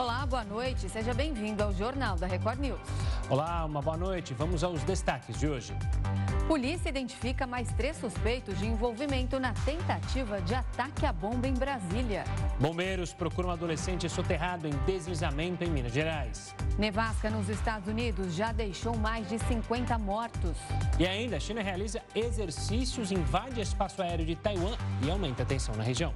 Olá, boa noite. Seja bem-vindo ao Jornal da Record News. Olá, uma boa noite. Vamos aos destaques de hoje. Polícia identifica mais três suspeitos de envolvimento na tentativa de ataque à bomba em Brasília. Bombeiros procuram um adolescente soterrado em deslizamento em Minas Gerais. Nevasca nos Estados Unidos já deixou mais de 50 mortos. E ainda, a China realiza exercícios, invade espaço aéreo de Taiwan e aumenta a tensão na região.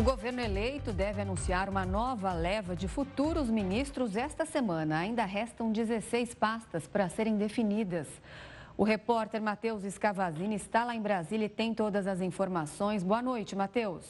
O governo eleito deve anunciar uma nova leva de futuros ministros esta semana. Ainda restam 16 pastas para serem definidas. O repórter Matheus Escavazini está lá em Brasília e tem todas as informações. Boa noite, Matheus.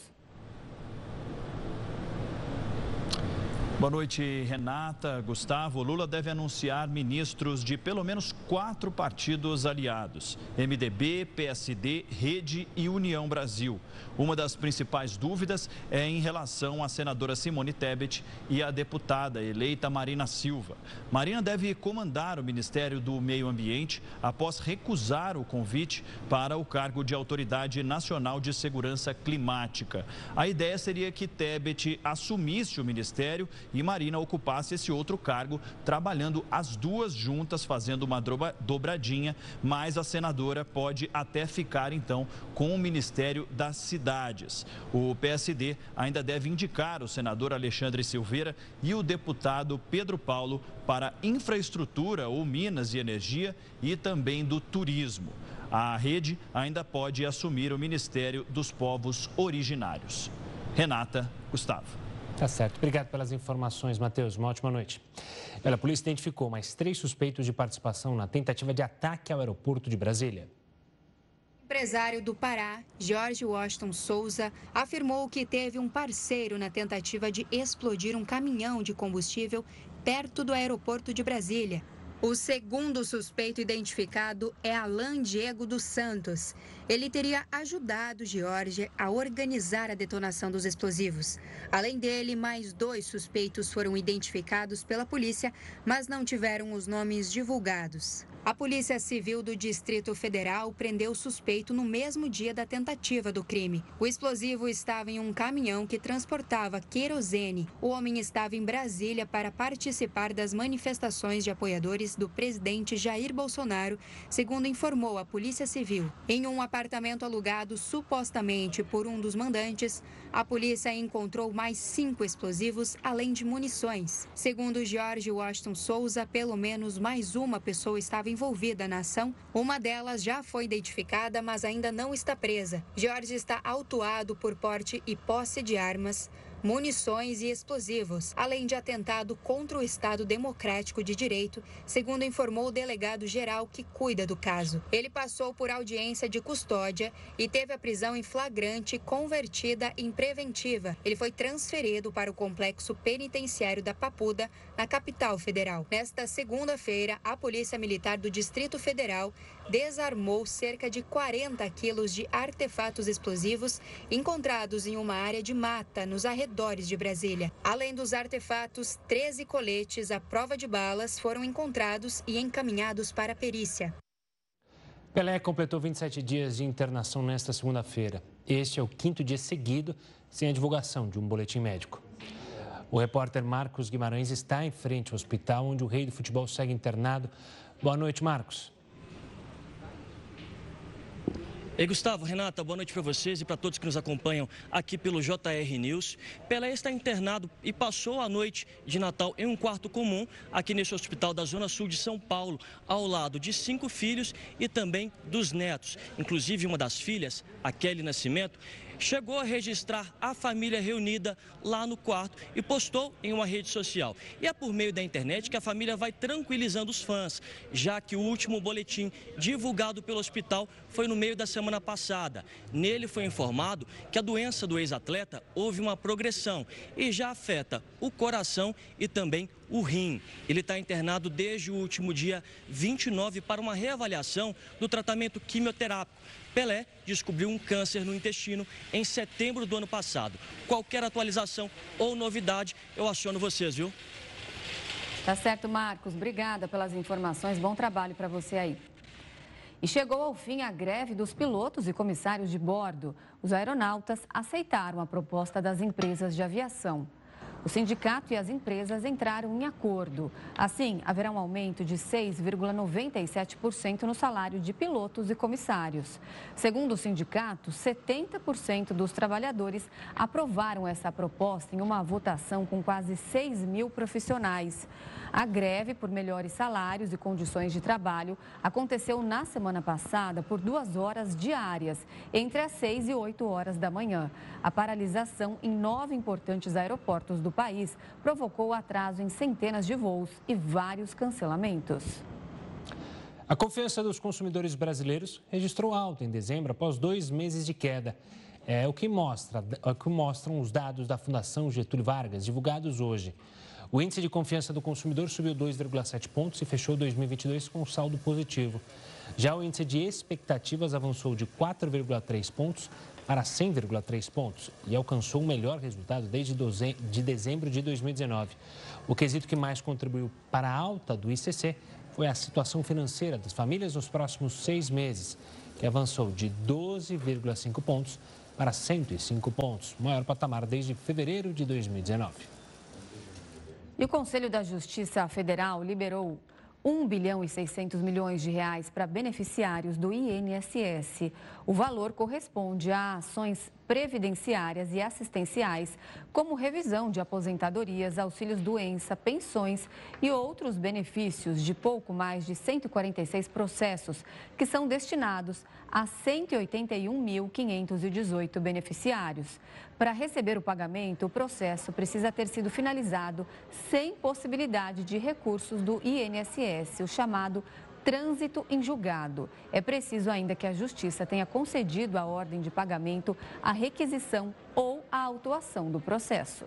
Boa noite, Renata, Gustavo. Lula deve anunciar ministros de pelo menos quatro partidos aliados: MDB, PSD, Rede e União Brasil. Uma das principais dúvidas é em relação à senadora Simone Tebet e à deputada eleita Marina Silva. Marina deve comandar o Ministério do Meio Ambiente após recusar o convite para o cargo de Autoridade Nacional de Segurança Climática. A ideia seria que Tebet assumisse o ministério e Marina ocupasse esse outro cargo, trabalhando as duas juntas, fazendo uma dobradinha, mas a senadora pode até ficar então com o Ministério das Cidades. O PSD ainda deve indicar o senador Alexandre Silveira e o deputado Pedro Paulo para infraestrutura ou minas e energia e também do turismo. A rede ainda pode assumir o Ministério dos Povos Originários. Renata, Gustavo. Tá certo. Obrigado pelas informações, Matheus. Uma ótima noite. a polícia identificou mais três suspeitos de participação na tentativa de ataque ao aeroporto de Brasília. O empresário do Pará, George Washington Souza, afirmou que teve um parceiro na tentativa de explodir um caminhão de combustível perto do aeroporto de Brasília. O segundo suspeito identificado é Alain Diego dos Santos. Ele teria ajudado George a organizar a detonação dos explosivos. Além dele, mais dois suspeitos foram identificados pela polícia, mas não tiveram os nomes divulgados. A Polícia Civil do Distrito Federal prendeu o suspeito no mesmo dia da tentativa do crime. O explosivo estava em um caminhão que transportava querosene. O homem estava em Brasília para participar das manifestações de apoiadores do presidente Jair Bolsonaro, segundo informou a Polícia Civil. Em um apartamento alugado supostamente por um dos mandantes, a polícia encontrou mais cinco explosivos, além de munições. Segundo George Washington Souza, pelo menos mais uma pessoa estava envolvida na ação. Uma delas já foi identificada, mas ainda não está presa. Jorge está autuado por porte e posse de armas munições e explosivos, além de atentado contra o Estado Democrático de Direito, segundo informou o delegado geral que cuida do caso. Ele passou por audiência de custódia e teve a prisão em flagrante convertida em preventiva. Ele foi transferido para o complexo penitenciário da Papuda, na capital federal. Nesta segunda-feira, a Polícia Militar do Distrito Federal desarmou cerca de 40 quilos de artefatos explosivos encontrados em uma área de mata nos arredores de Brasília. Além dos artefatos, 13 coletes à prova de balas foram encontrados e encaminhados para a perícia. Pelé completou 27 dias de internação nesta segunda-feira. Este é o quinto dia seguido sem a divulgação de um boletim médico. O repórter Marcos Guimarães está em frente ao hospital onde o rei do futebol segue internado. Boa noite, Marcos. Ei, Gustavo, Renata, boa noite para vocês e para todos que nos acompanham aqui pelo JR News. Pelé está internado e passou a noite de Natal em um quarto comum aqui nesse hospital da Zona Sul de São Paulo, ao lado de cinco filhos e também dos netos. Inclusive, uma das filhas, a Kelly Nascimento, chegou a registrar a família reunida lá no quarto e postou em uma rede social. E é por meio da internet que a família vai tranquilizando os fãs, já que o último boletim divulgado pelo hospital foi no meio da semana passada. Nele foi informado que a doença do ex-atleta houve uma progressão e já afeta o coração e também o rim. Ele está internado desde o último dia 29 para uma reavaliação do tratamento quimioterápico. Pelé descobriu um câncer no intestino em setembro do ano passado. Qualquer atualização ou novidade, eu aciono vocês, viu? Tá certo, Marcos. Obrigada pelas informações. Bom trabalho para você aí. E chegou ao fim a greve dos pilotos e comissários de bordo. Os aeronautas aceitaram a proposta das empresas de aviação. O sindicato e as empresas entraram em acordo. Assim, haverá um aumento de 6,97% no salário de pilotos e comissários. Segundo o sindicato, 70% dos trabalhadores aprovaram essa proposta em uma votação com quase 6 mil profissionais. A greve por melhores salários e condições de trabalho aconteceu na semana passada por duas horas diárias, entre as 6 e 8 horas da manhã. A paralisação em nove importantes aeroportos do país provocou atraso em centenas de voos e vários cancelamentos. A confiança dos consumidores brasileiros registrou alta em dezembro após dois meses de queda. É o que, mostra, é o que mostram os dados da Fundação Getúlio Vargas, divulgados hoje. O índice de confiança do consumidor subiu 2,7 pontos e fechou 2022 com saldo positivo. Já o índice de expectativas avançou de 4,3 pontos para 100,3 pontos e alcançou o melhor resultado desde de dezembro de 2019. O quesito que mais contribuiu para a alta do ICC foi a situação financeira das famílias nos próximos seis meses, que avançou de 12,5 pontos para 105 pontos, maior patamar desde fevereiro de 2019. E o Conselho da Justiça Federal liberou 1 bilhão e 600 milhões de reais para beneficiários do INSS. O valor corresponde a ações previdenciárias e assistenciais, como revisão de aposentadorias, auxílios doença, pensões e outros benefícios de pouco mais de 146 processos, que são destinados a 181.518 beneficiários. Para receber o pagamento, o processo precisa ter sido finalizado sem possibilidade de recursos do INSS, o chamado trânsito em julgado. É preciso ainda que a Justiça tenha concedido a ordem de pagamento, a requisição ou a autuação do processo.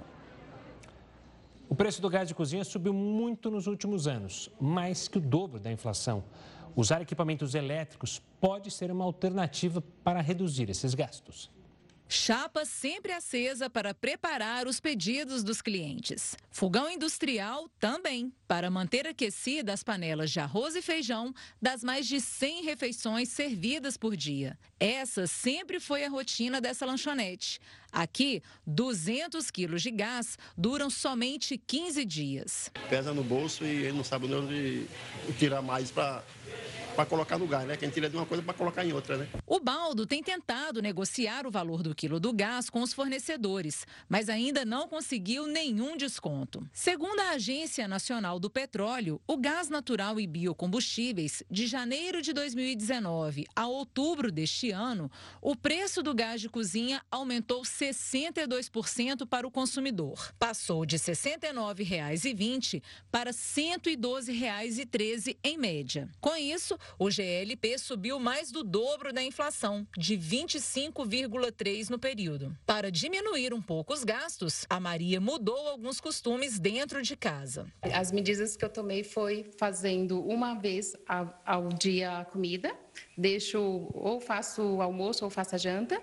O preço do gás de cozinha subiu muito nos últimos anos, mais que o dobro da inflação. Usar equipamentos elétricos pode ser uma alternativa para reduzir esses gastos. Chapa sempre acesa para preparar os pedidos dos clientes. Fogão industrial também, para manter aquecidas as panelas de arroz e feijão das mais de 100 refeições servidas por dia. Essa sempre foi a rotina dessa lanchonete. Aqui, 200 quilos de gás duram somente 15 dias. Pesa no bolso e ele não sabe onde tirar mais para para colocar no gás, né? Quem tira de uma coisa para colocar em outra, né? O Baldo tem tentado negociar o valor do quilo do gás com os fornecedores, mas ainda não conseguiu nenhum desconto. Segundo a Agência Nacional do Petróleo, o gás natural e biocombustíveis, de janeiro de 2019 a outubro deste ano, o preço do gás de cozinha aumentou 62% para o consumidor. Passou de R$ 69,20 para R$ 112,13 em média. Com isso, o GLP subiu mais do dobro da inflação, de 25,3% no período. Para diminuir um pouco os gastos, a Maria mudou alguns costumes dentro de casa. As medidas que eu tomei foi fazendo uma vez ao dia a comida, deixo ou faço o almoço ou faço a janta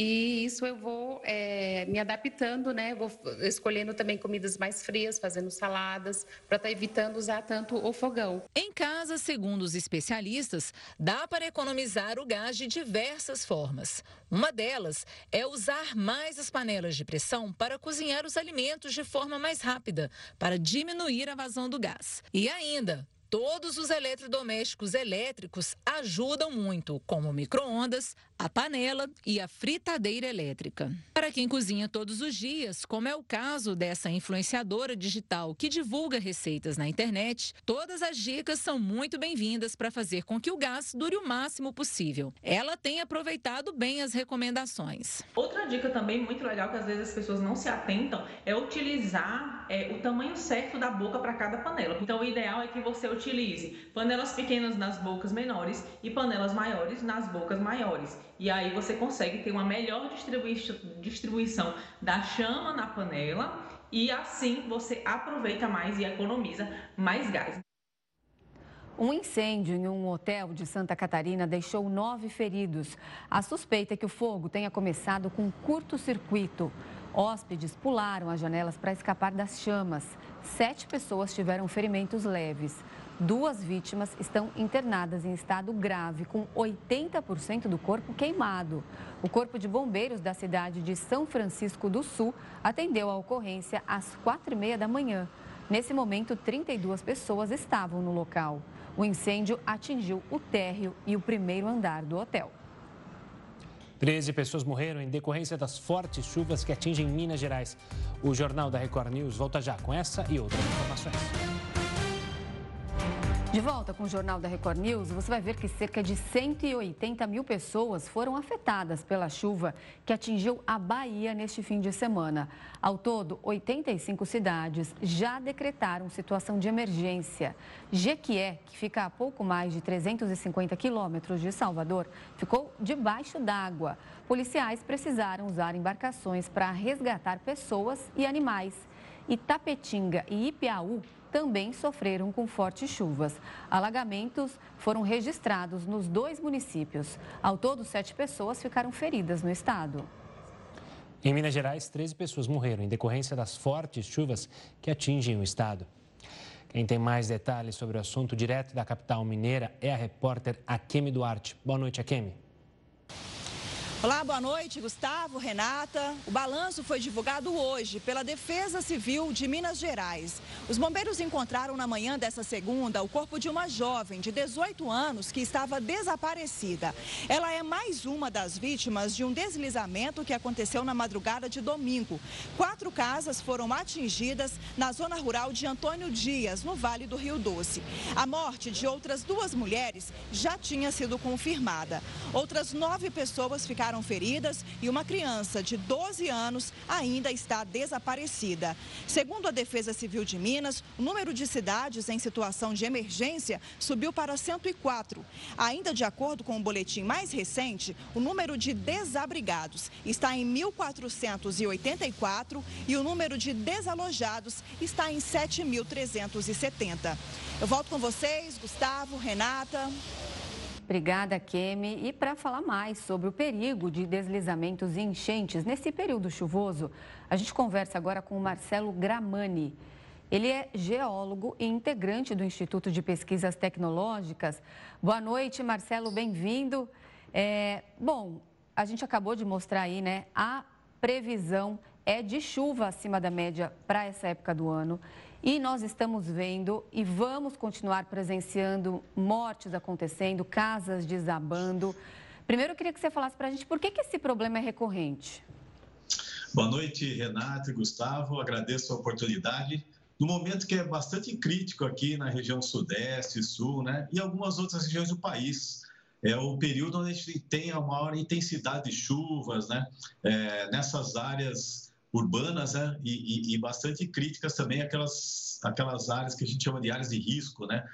e isso eu vou é, me adaptando, né? Vou escolhendo também comidas mais frias, fazendo saladas, para estar tá evitando usar tanto o fogão. Em casa, segundo os especialistas, dá para economizar o gás de diversas formas. Uma delas é usar mais as panelas de pressão para cozinhar os alimentos de forma mais rápida, para diminuir a vazão do gás. E ainda, Todos os eletrodomésticos elétricos ajudam muito, como micro-ondas, a panela e a fritadeira elétrica. Para quem cozinha todos os dias, como é o caso dessa influenciadora digital que divulga receitas na internet, todas as dicas são muito bem-vindas para fazer com que o gás dure o máximo possível. Ela tem aproveitado bem as recomendações. Outra dica também muito legal que às vezes as pessoas não se atentam é utilizar é, o tamanho certo da boca para cada panela. Então, o ideal é que você utilize panelas pequenas nas bocas menores e panelas maiores nas bocas maiores. E aí você consegue ter uma melhor distribuição da chama na panela e assim você aproveita mais e economiza mais gás. Um incêndio em um hotel de Santa Catarina deixou nove feridos. A suspeita é que o fogo tenha começado com curto-circuito. Hóspedes pularam as janelas para escapar das chamas. Sete pessoas tiveram ferimentos leves. Duas vítimas estão internadas em estado grave, com 80% do corpo queimado. O Corpo de Bombeiros da cidade de São Francisco do Sul atendeu a ocorrência às quatro e meia da manhã. Nesse momento, 32 pessoas estavam no local. O incêndio atingiu o térreo e o primeiro andar do hotel. 13 pessoas morreram em decorrência das fortes chuvas que atingem Minas Gerais. O Jornal da Record News volta já com essa e outras informações. De volta com o Jornal da Record News, você vai ver que cerca de 180 mil pessoas foram afetadas pela chuva que atingiu a Bahia neste fim de semana. Ao todo, 85 cidades já decretaram situação de emergência. Jequié, que fica a pouco mais de 350 quilômetros de Salvador, ficou debaixo d'água. Policiais precisaram usar embarcações para resgatar pessoas e animais. Itapetinga e Ipiaú também sofreram com fortes chuvas. Alagamentos foram registrados nos dois municípios. Ao todo, sete pessoas ficaram feridas no estado. Em Minas Gerais, 13 pessoas morreram em decorrência das fortes chuvas que atingem o estado. Quem tem mais detalhes sobre o assunto direto da capital mineira é a repórter Akemi Duarte. Boa noite, Akemi. Olá, boa noite, Gustavo, Renata. O balanço foi divulgado hoje pela Defesa Civil de Minas Gerais. Os bombeiros encontraram na manhã dessa segunda o corpo de uma jovem de 18 anos que estava desaparecida. Ela é mais uma das vítimas de um deslizamento que aconteceu na madrugada de domingo. Quatro casas foram atingidas na zona rural de Antônio Dias, no Vale do Rio Doce. A morte de outras duas mulheres já tinha sido confirmada. Outras nove pessoas ficaram ficaram feridas e uma criança de 12 anos ainda está desaparecida. Segundo a Defesa Civil de Minas, o número de cidades em situação de emergência subiu para 104. Ainda de acordo com o boletim mais recente, o número de desabrigados está em 1.484 e o número de desalojados está em 7.370. Eu volto com vocês, Gustavo, Renata. Obrigada, Kemi. E para falar mais sobre o perigo de deslizamentos e enchentes nesse período chuvoso, a gente conversa agora com o Marcelo Gramani. Ele é geólogo e integrante do Instituto de Pesquisas Tecnológicas. Boa noite, Marcelo, bem-vindo. É, bom, a gente acabou de mostrar aí, né? A previsão é de chuva acima da média para essa época do ano. E nós estamos vendo e vamos continuar presenciando mortes acontecendo, casas desabando. Primeiro, eu queria que você falasse para a gente por que, que esse problema é recorrente. Boa noite, Renato e Gustavo. Agradeço a oportunidade. No momento que é bastante crítico aqui na região Sudeste, Sul, né? E algumas outras regiões do país. É o período onde a gente tem a maior intensidade de chuvas, né? É, nessas áreas urbanas né? e, e, e, bastante críticas também aquelas, aquelas áreas que a gente chama de áreas de risco, né?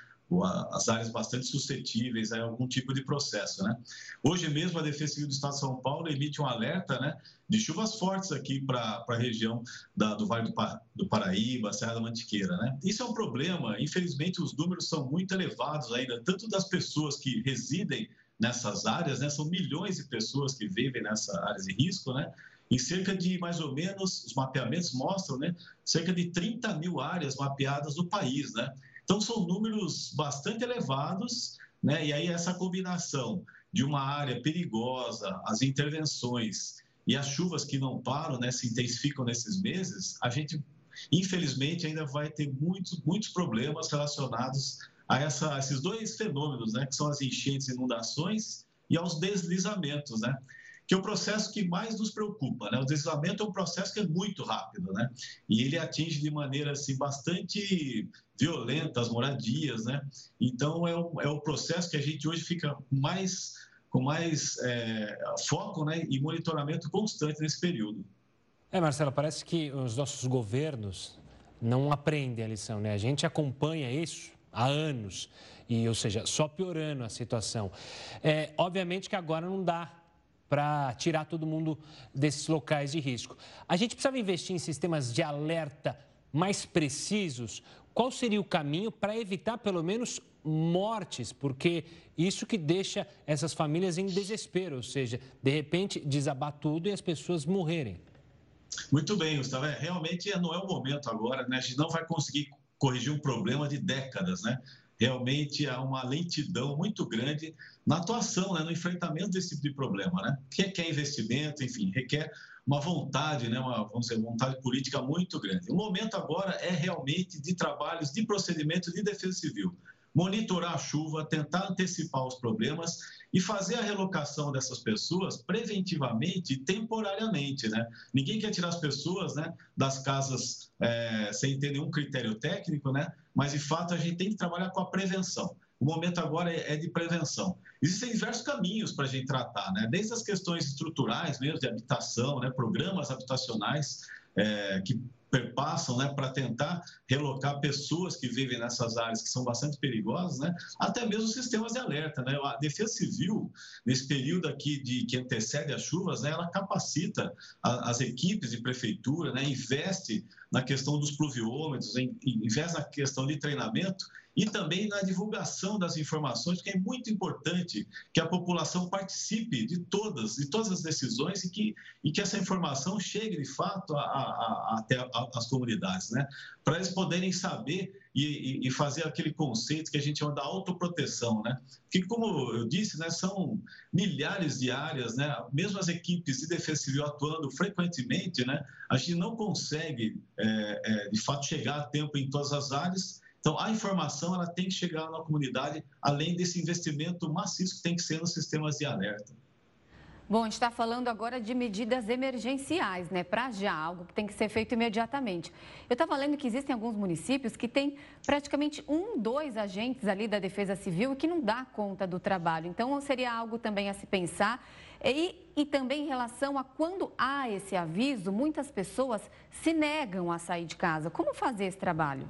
as áreas bastante suscetíveis a algum tipo de processo. Né? Hoje mesmo a Defesa Civil do Estado de São Paulo emite um alerta né, de chuvas fortes aqui para a região da, do Vale do, do, Paraíba, Serra da Mantiqueira. Né? Isso é um problema, infelizmente os números são muito elevados ainda, tanto das pessoas que residem nessas áreas, né? são milhões de pessoas que vivem nessas áreas de risco, né? Em cerca de, mais ou menos, os mapeamentos mostram, né, cerca de 30 mil áreas mapeadas no país, né? Então, são números bastante elevados, né? E aí, essa combinação de uma área perigosa, as intervenções e as chuvas que não param, né, se intensificam nesses meses, a gente, infelizmente, ainda vai ter muitos, muitos problemas relacionados a, essa, a esses dois fenômenos, né, que são as enchentes e inundações e aos deslizamentos, né? Que é o processo que mais nos preocupa. Né? O deslizamento é um processo que é muito rápido, né? E ele atinge de maneira assim, bastante violenta as moradias, né? Então, é o, é o processo que a gente hoje fica mais, com mais é, foco né? e monitoramento constante nesse período. É, Marcelo, parece que os nossos governos não aprendem a lição, né? A gente acompanha isso há anos, e, ou seja, só piorando a situação. É, obviamente que agora não dá para tirar todo mundo desses locais de risco. A gente precisava investir em sistemas de alerta mais precisos. Qual seria o caminho para evitar, pelo menos, mortes? Porque isso que deixa essas famílias em desespero, ou seja, de repente desabar tudo e as pessoas morrerem. Muito bem, Gustavo. É, realmente não é o momento agora, né? A gente não vai conseguir corrigir um problema de décadas, né? Realmente há uma lentidão muito grande na atuação, né? no enfrentamento desse tipo de problema, né? Que requer investimento, enfim, requer uma vontade, né? uma, vamos dizer, vontade política muito grande. O momento agora é realmente de trabalhos de procedimento de defesa civil monitorar a chuva, tentar antecipar os problemas e fazer a relocação dessas pessoas preventivamente e temporariamente, né? Ninguém quer tirar as pessoas, né, das casas é, sem ter nenhum critério técnico, né? Mas de fato a gente tem que trabalhar com a prevenção. O momento agora é, é de prevenção. Existem diversos caminhos para a gente tratar, né? Desde as questões estruturais mesmo de habitação, né? Programas habitacionais é, que perpassam né, para tentar relocar pessoas que vivem nessas áreas que são bastante perigosas, né, até mesmo sistemas de alerta. Né? A Defesa Civil, nesse período aqui de, que antecede as chuvas, né, ela capacita a, as equipes de prefeitura, né, investe na questão dos pluviômetros, investe na questão de treinamento e também na divulgação das informações, porque é muito importante que a população participe de todas, de todas as decisões e que, e que essa informação chegue de fato até as comunidades, né? Para eles poderem saber e, e, fazer aquele conceito que a gente chama da autoproteção, né? Que, como eu disse, né, são milhares de áreas, né? Mesmo as equipes de defesa civil atuando frequentemente, né? A gente não consegue, é, é, de fato, chegar a tempo em todas as áreas então, a informação ela tem que chegar na comunidade, além desse investimento maciço que tem que ser nos sistemas de alerta. Bom, a gente está falando agora de medidas emergenciais, né? Para já, algo que tem que ser feito imediatamente. Eu estava lendo que existem alguns municípios que têm praticamente um, dois agentes ali da Defesa Civil e que não dá conta do trabalho. Então, seria algo também a se pensar. E, e também em relação a quando há esse aviso, muitas pessoas se negam a sair de casa. Como fazer esse trabalho?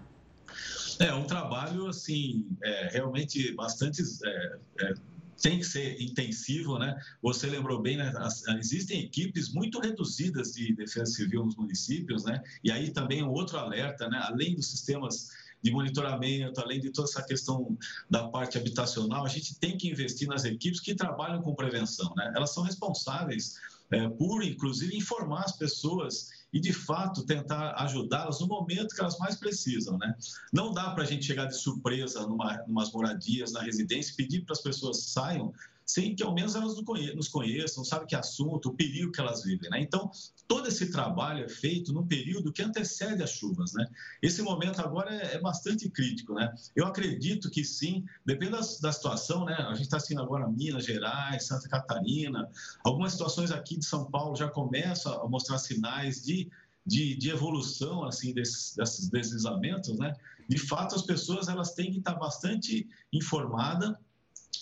É um trabalho, assim, é, realmente bastante. É, é, tem que ser intensivo, né? Você lembrou bem, né? existem equipes muito reduzidas de defesa civil nos municípios, né? E aí também um outro alerta, né? Além dos sistemas de monitoramento, além de toda essa questão da parte habitacional, a gente tem que investir nas equipes que trabalham com prevenção, né? Elas são responsáveis é, por, inclusive, informar as pessoas e, de fato, tentar ajudá-las no momento que elas mais precisam. Né? Não dá para a gente chegar de surpresa numa umas moradias, na residência, pedir para as pessoas saiam sem que ao menos elas nos conheçam, sabem que assunto, o perigo que elas vivem. Né? Então, todo esse trabalho é feito no período que antecede as chuvas. Né? Esse momento agora é, é bastante crítico. Né? Eu acredito que sim, depende da, situação, né? a gente está assistindo agora Minas Gerais, Santa Catarina, algumas situações aqui de São Paulo já começam a mostrar sinais de de, de, evolução assim desses, deslizamentos, né? De fato, as pessoas elas têm que estar bastante informadas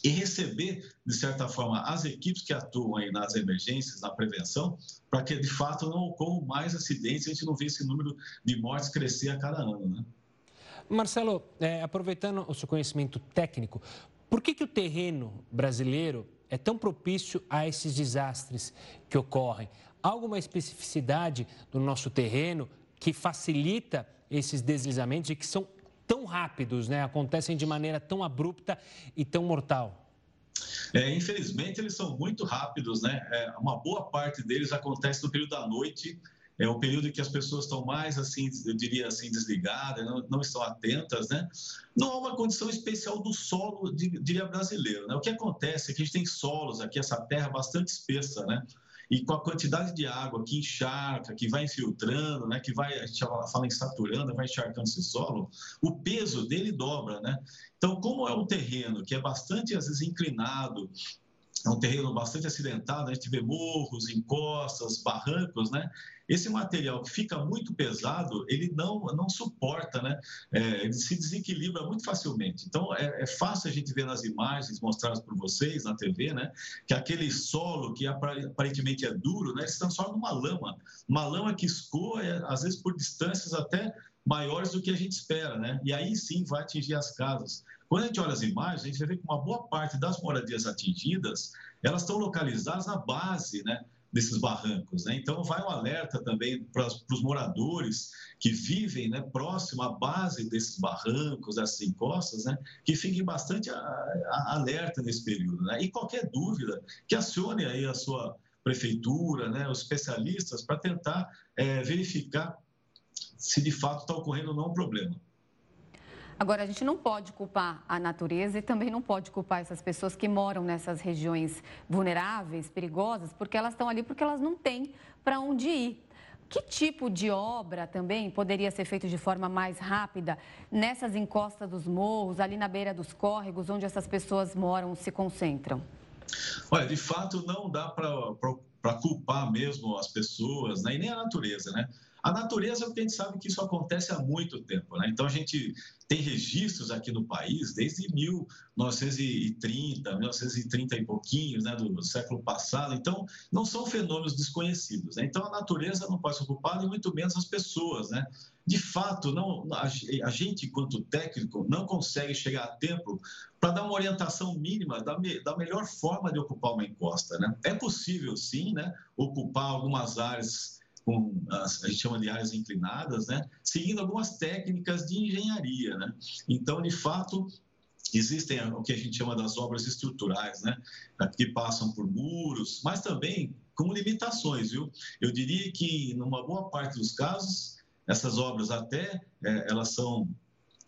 e receber, de certa forma, as equipes que atuam aí nas emergências, na prevenção, para que de fato não ocorram mais acidentes e a gente não vê esse número de mortes crescer a cada ano. Né? Marcelo, é, aproveitando o seu conhecimento técnico, por que, que o terreno brasileiro é tão propício a esses desastres que ocorrem? Há alguma especificidade no nosso terreno que facilita esses deslizamentos e que são tão rápidos, né? acontecem de maneira tão abrupta e tão mortal? É, infelizmente, eles são muito rápidos, né? É, uma boa parte deles acontece no período da noite, é o período em que as pessoas estão mais, assim, eu diria assim, desligadas, não, não estão atentas, né? Não há uma condição especial do solo, diria brasileiro, né? O que acontece é que a gente tem solos aqui, essa terra bastante espessa, né? E com a quantidade de água que encharca, que vai infiltrando, né, que vai, a gente fala em saturando, vai encharcando esse solo, o peso dele dobra, né? Então, como é um terreno que é bastante, às vezes, inclinado, é um terreno bastante acidentado, a gente vê morros, encostas, barrancos, né? Esse material que fica muito pesado, ele não, não suporta, né? É, ele se desequilibra muito facilmente. Então, é, é, fácil a gente ver nas imagens mostradas por vocês na TV, né? Que aquele solo que aparentemente é duro, né? Se transforma numa lama. Uma lama que escoa, é, às vezes, por distâncias até maiores do que a gente espera, né? E aí sim vai atingir as casas. Quando a gente olha as imagens, a gente vê que uma boa parte das moradias atingidas, elas estão localizadas na base, né? desses barrancos. Né? Então, vai um alerta também para os moradores que vivem né, próximo à base desses barrancos, dessas encostas, né, que fiquem bastante a, a, alerta nesse período. Né? E qualquer dúvida, que acione aí a sua prefeitura, né, os especialistas, para tentar é, verificar se de fato está ocorrendo ou não um problema. Agora, a gente não pode culpar a natureza e também não pode culpar essas pessoas que moram nessas regiões vulneráveis, perigosas, porque elas estão ali porque elas não têm para onde ir. Que tipo de obra também poderia ser feito de forma mais rápida nessas encostas dos morros, ali na beira dos córregos, onde essas pessoas moram, se concentram? Olha, de fato, não dá para culpar mesmo as pessoas, né? e nem a natureza, né? A natureza, porque a gente sabe que isso acontece há muito tempo, né? Então a gente tem registros aqui no país desde 1930, 1930 e pouquinhos, né, do século passado. Então não são fenômenos desconhecidos. Né? Então a natureza não pode ser culpada e muito menos as pessoas, né? De fato, não, a, a gente, enquanto técnico, não consegue chegar a tempo para dar uma orientação mínima da, me, da melhor forma de ocupar uma encosta. Né? É possível, sim, né, ocupar algumas áreas com as, a gente chama de áreas inclinadas, né? seguindo algumas técnicas de engenharia. Né? Então, de fato, existem o que a gente chama das obras estruturais, né? que passam por muros, mas também com limitações. Viu? Eu diria que, numa boa parte dos casos, essas obras até é, elas são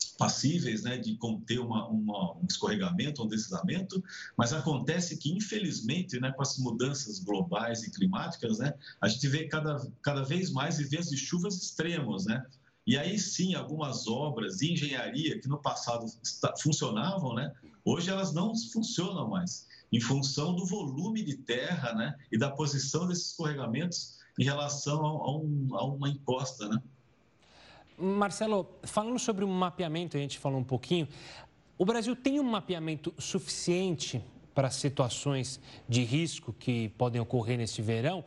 passíveis né, de conter uma, uma, um escorregamento, um deslizamento, mas acontece que, infelizmente, né, com as mudanças globais e climáticas, né, a gente vê cada, cada vez mais eventos de chuvas extremos, né? E aí sim, algumas obras de engenharia que no passado funcionavam, né, hoje elas não funcionam mais, em função do volume de terra né, e da posição desses escorregamentos em relação a, um, a uma encosta. Né? Marcelo, falando sobre o mapeamento, a gente falou um pouquinho. O Brasil tem um mapeamento suficiente para situações de risco que podem ocorrer neste verão?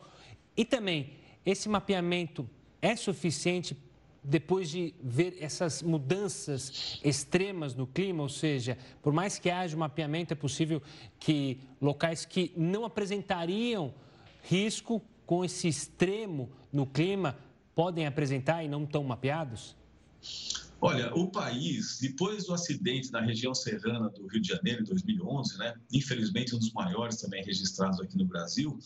E também, esse mapeamento é suficiente depois de ver essas mudanças extremas no clima? Ou seja, por mais que haja um mapeamento, é possível que locais que não apresentariam risco com esse extremo no clima podem apresentar e não estão mapeados? Olha, o país, depois do acidente na região serrana do Rio de Janeiro, em 2011, né, infelizmente um dos maiores também registrados aqui no Brasil,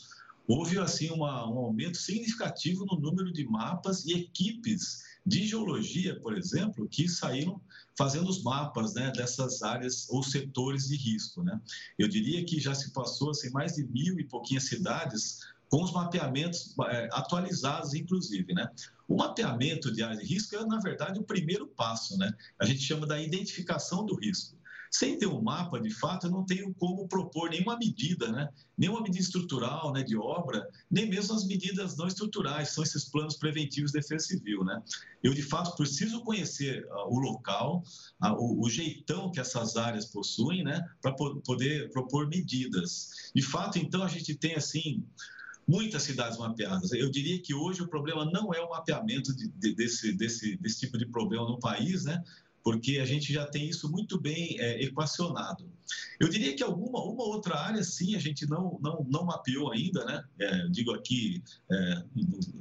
houve assim uma, um aumento significativo no número de mapas e equipes de geologia, por exemplo, que saíram fazendo os mapas né, dessas áreas ou setores de risco. Né? Eu diria que já se passou assim, mais de mil e pouquinhas cidades com os mapeamentos é, atualizados, inclusive. Né? O mapeamento de área de risco é, na verdade, o primeiro passo. Né? A gente chama da identificação do risco. Sem ter um mapa, de fato, eu não tenho como propor nenhuma medida, né? nenhuma medida estrutural né, de obra, nem mesmo as medidas não estruturais, são esses planos preventivos de defesa civil. Né? Eu, de fato, preciso conhecer uh, o local, uh, o, o, jeitão que essas áreas possuem, né, para po poder propor medidas. De fato, então, a gente tem, assim, muitas cidades mapeadas. Eu diria que hoje o problema não é o mapeamento de, de, desse, desse, desse tipo de problema no país, né? porque a gente já tem isso muito bem é, equacionado. Eu diria que alguma uma outra área, sim, a gente não, não, não mapeou ainda, né? É, digo aqui é,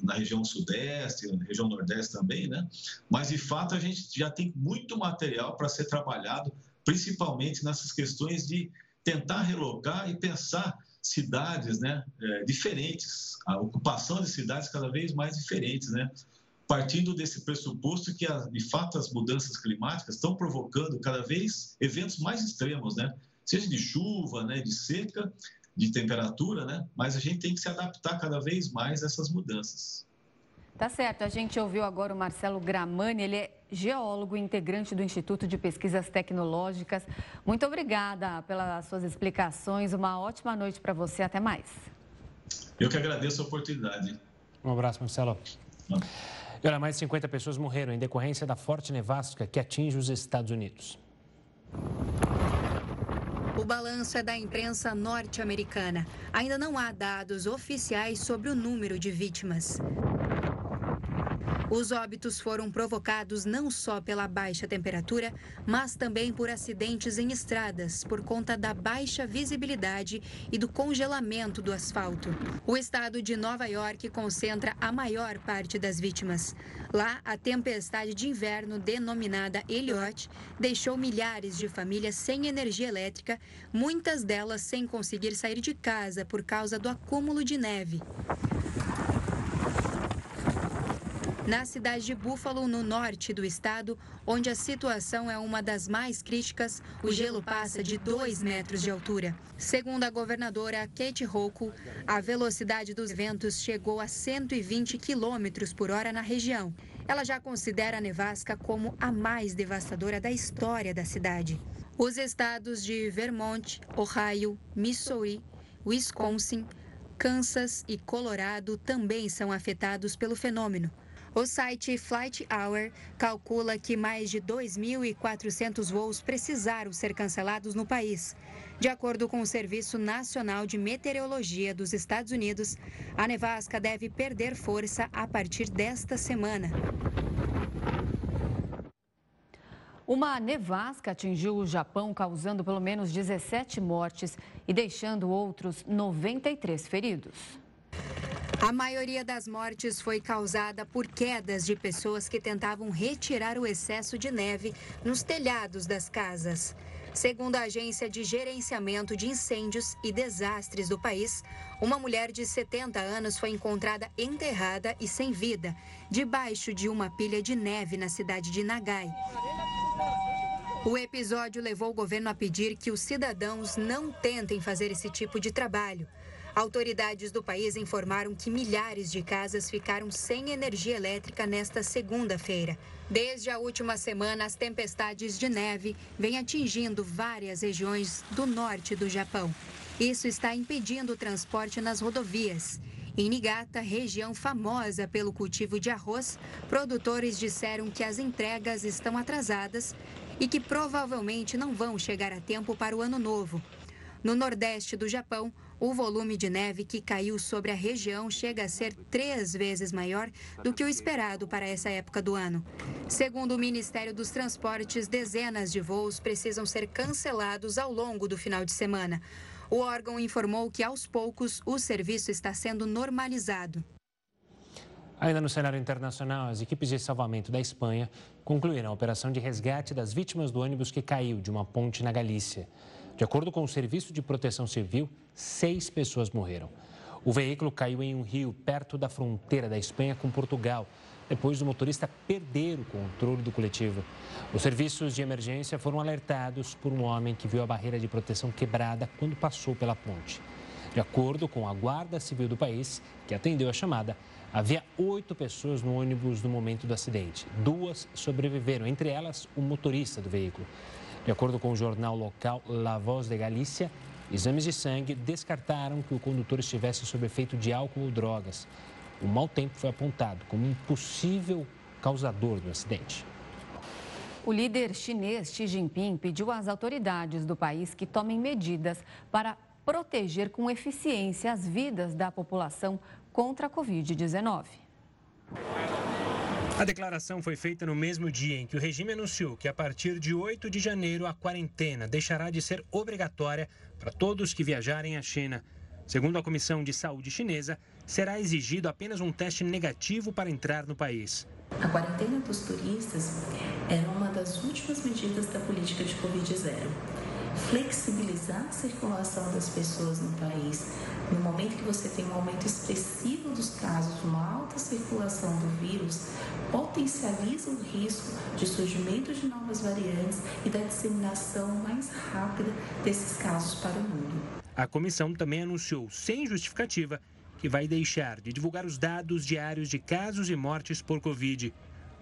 na região sudeste, na região nordeste também, né? Mas, de fato, a gente já tem muito material para ser trabalhado, principalmente nessas questões de tentar relocar e pensar cidades né, é, diferentes, a ocupação de cidades cada vez mais diferentes, né? partindo desse pressuposto que, de fato, as mudanças climáticas estão provocando cada vez eventos mais extremos, né? seja de chuva, né, de seca, de temperatura, né? mas a gente tem que se adaptar cada vez mais a essas mudanças. Tá certo. A gente ouviu agora o Marcelo Gramani, ele é geólogo integrante do Instituto de Pesquisas Tecnológicas. Muito obrigada pelas suas explicações. Uma ótima noite para você. Até mais. Eu que agradeço a oportunidade. Um abraço, Marcelo. E olha, mais de 50 pessoas morreram em decorrência da forte nevasca que atinge os Estados Unidos. O balanço é da imprensa norte-americana. Ainda não há dados oficiais sobre o número de vítimas. Os óbitos foram provocados não só pela baixa temperatura, mas também por acidentes em estradas, por conta da baixa visibilidade e do congelamento do asfalto. O estado de Nova York concentra a maior parte das vítimas. Lá, a tempestade de inverno denominada Elliott deixou milhares de famílias sem energia elétrica, muitas delas sem conseguir sair de casa por causa do acúmulo de neve. Na cidade de Buffalo, no norte do estado, onde a situação é uma das mais críticas, o gelo passa de 2 metros de altura. Segundo a governadora Kate Hochul, a velocidade dos ventos chegou a 120 quilômetros por hora na região. Ela já considera a nevasca como a mais devastadora da história da cidade. Os estados de Vermont, Ohio, Missouri, Wisconsin, Kansas e Colorado também são afetados pelo fenômeno. O site Flight Hour calcula que mais de 2.400 voos precisaram ser cancelados no país. De acordo com o Serviço Nacional de Meteorologia dos Estados Unidos, a nevasca deve perder força a partir desta semana. Uma nevasca atingiu o Japão, causando pelo menos 17 mortes e deixando outros 93 feridos. A maioria das mortes foi causada por quedas de pessoas que tentavam retirar o excesso de neve nos telhados das casas. Segundo a Agência de Gerenciamento de Incêndios e Desastres do país, uma mulher de 70 anos foi encontrada enterrada e sem vida, debaixo de uma pilha de neve na cidade de Nagai. O episódio levou o governo a pedir que os cidadãos não tentem fazer esse tipo de trabalho. Autoridades do país informaram que milhares de casas ficaram sem energia elétrica nesta segunda-feira. Desde a última semana, as tempestades de neve vêm atingindo várias regiões do norte do Japão. Isso está impedindo o transporte nas rodovias. Em Niigata, região famosa pelo cultivo de arroz, produtores disseram que as entregas estão atrasadas e que provavelmente não vão chegar a tempo para o ano novo. No nordeste do Japão, o volume de neve que caiu sobre a região chega a ser três vezes maior do que o esperado para essa época do ano. Segundo o Ministério dos Transportes, dezenas de voos precisam ser cancelados ao longo do final de semana. O órgão informou que, aos poucos, o serviço está sendo normalizado. Ainda no cenário internacional, as equipes de salvamento da Espanha concluíram a operação de resgate das vítimas do ônibus que caiu de uma ponte na Galícia. De acordo com o Serviço de Proteção Civil, seis pessoas morreram. O veículo caiu em um rio perto da fronteira da Espanha com Portugal, depois do motorista perder o controle do coletivo. Os serviços de emergência foram alertados por um homem que viu a barreira de proteção quebrada quando passou pela ponte. De acordo com a Guarda Civil do país, que atendeu a chamada, havia oito pessoas no ônibus no momento do acidente. Duas sobreviveram, entre elas o motorista do veículo. De acordo com o jornal local La Voz de Galícia, exames de sangue descartaram que o condutor estivesse sob efeito de álcool ou drogas. O mau tempo foi apontado como um possível causador do acidente. O líder chinês Xi Jinping pediu às autoridades do país que tomem medidas para proteger com eficiência as vidas da população contra a Covid-19. A declaração foi feita no mesmo dia em que o regime anunciou que, a partir de 8 de janeiro, a quarentena deixará de ser obrigatória para todos que viajarem à China. Segundo a Comissão de Saúde Chinesa, será exigido apenas um teste negativo para entrar no país. A quarentena dos turistas era uma das últimas medidas da política de Covid-0 flexibilizar a circulação das pessoas no país. No momento que você tem um aumento expressivo dos casos, uma alta circulação do vírus, potencializa o risco de surgimento de novas variantes e da disseminação mais rápida desses casos para o mundo. A comissão também anunciou, sem justificativa, que vai deixar de divulgar os dados diários de casos e mortes por Covid.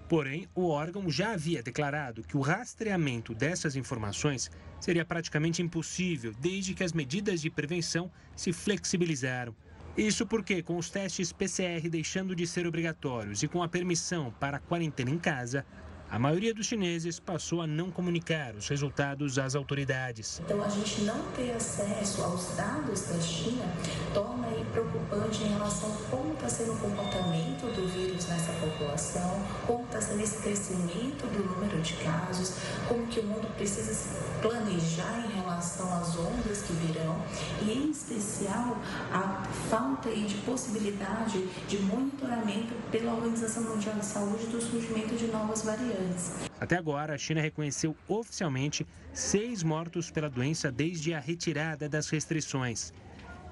Porém, o órgão já havia declarado que o rastreamento dessas informações seria praticamente impossível desde que as medidas de prevenção se flexibilizaram. Isso porque, com os testes PCR deixando de ser obrigatórios e com a permissão para a quarentena em casa, a maioria dos chineses passou a não comunicar os resultados às autoridades. Então, a gente não ter acesso aos dados da China torna preocupante em relação a como está sendo o comportamento do vírus nessa população, como está sendo esse crescimento do número de casos, como que o mundo precisa se planejar em relação às ondas que virão e, em especial, a falta de possibilidade de monitoramento pela Organização Mundial de Saúde do surgimento de novas variantes. Até agora, a China reconheceu oficialmente seis mortos pela doença desde a retirada das restrições.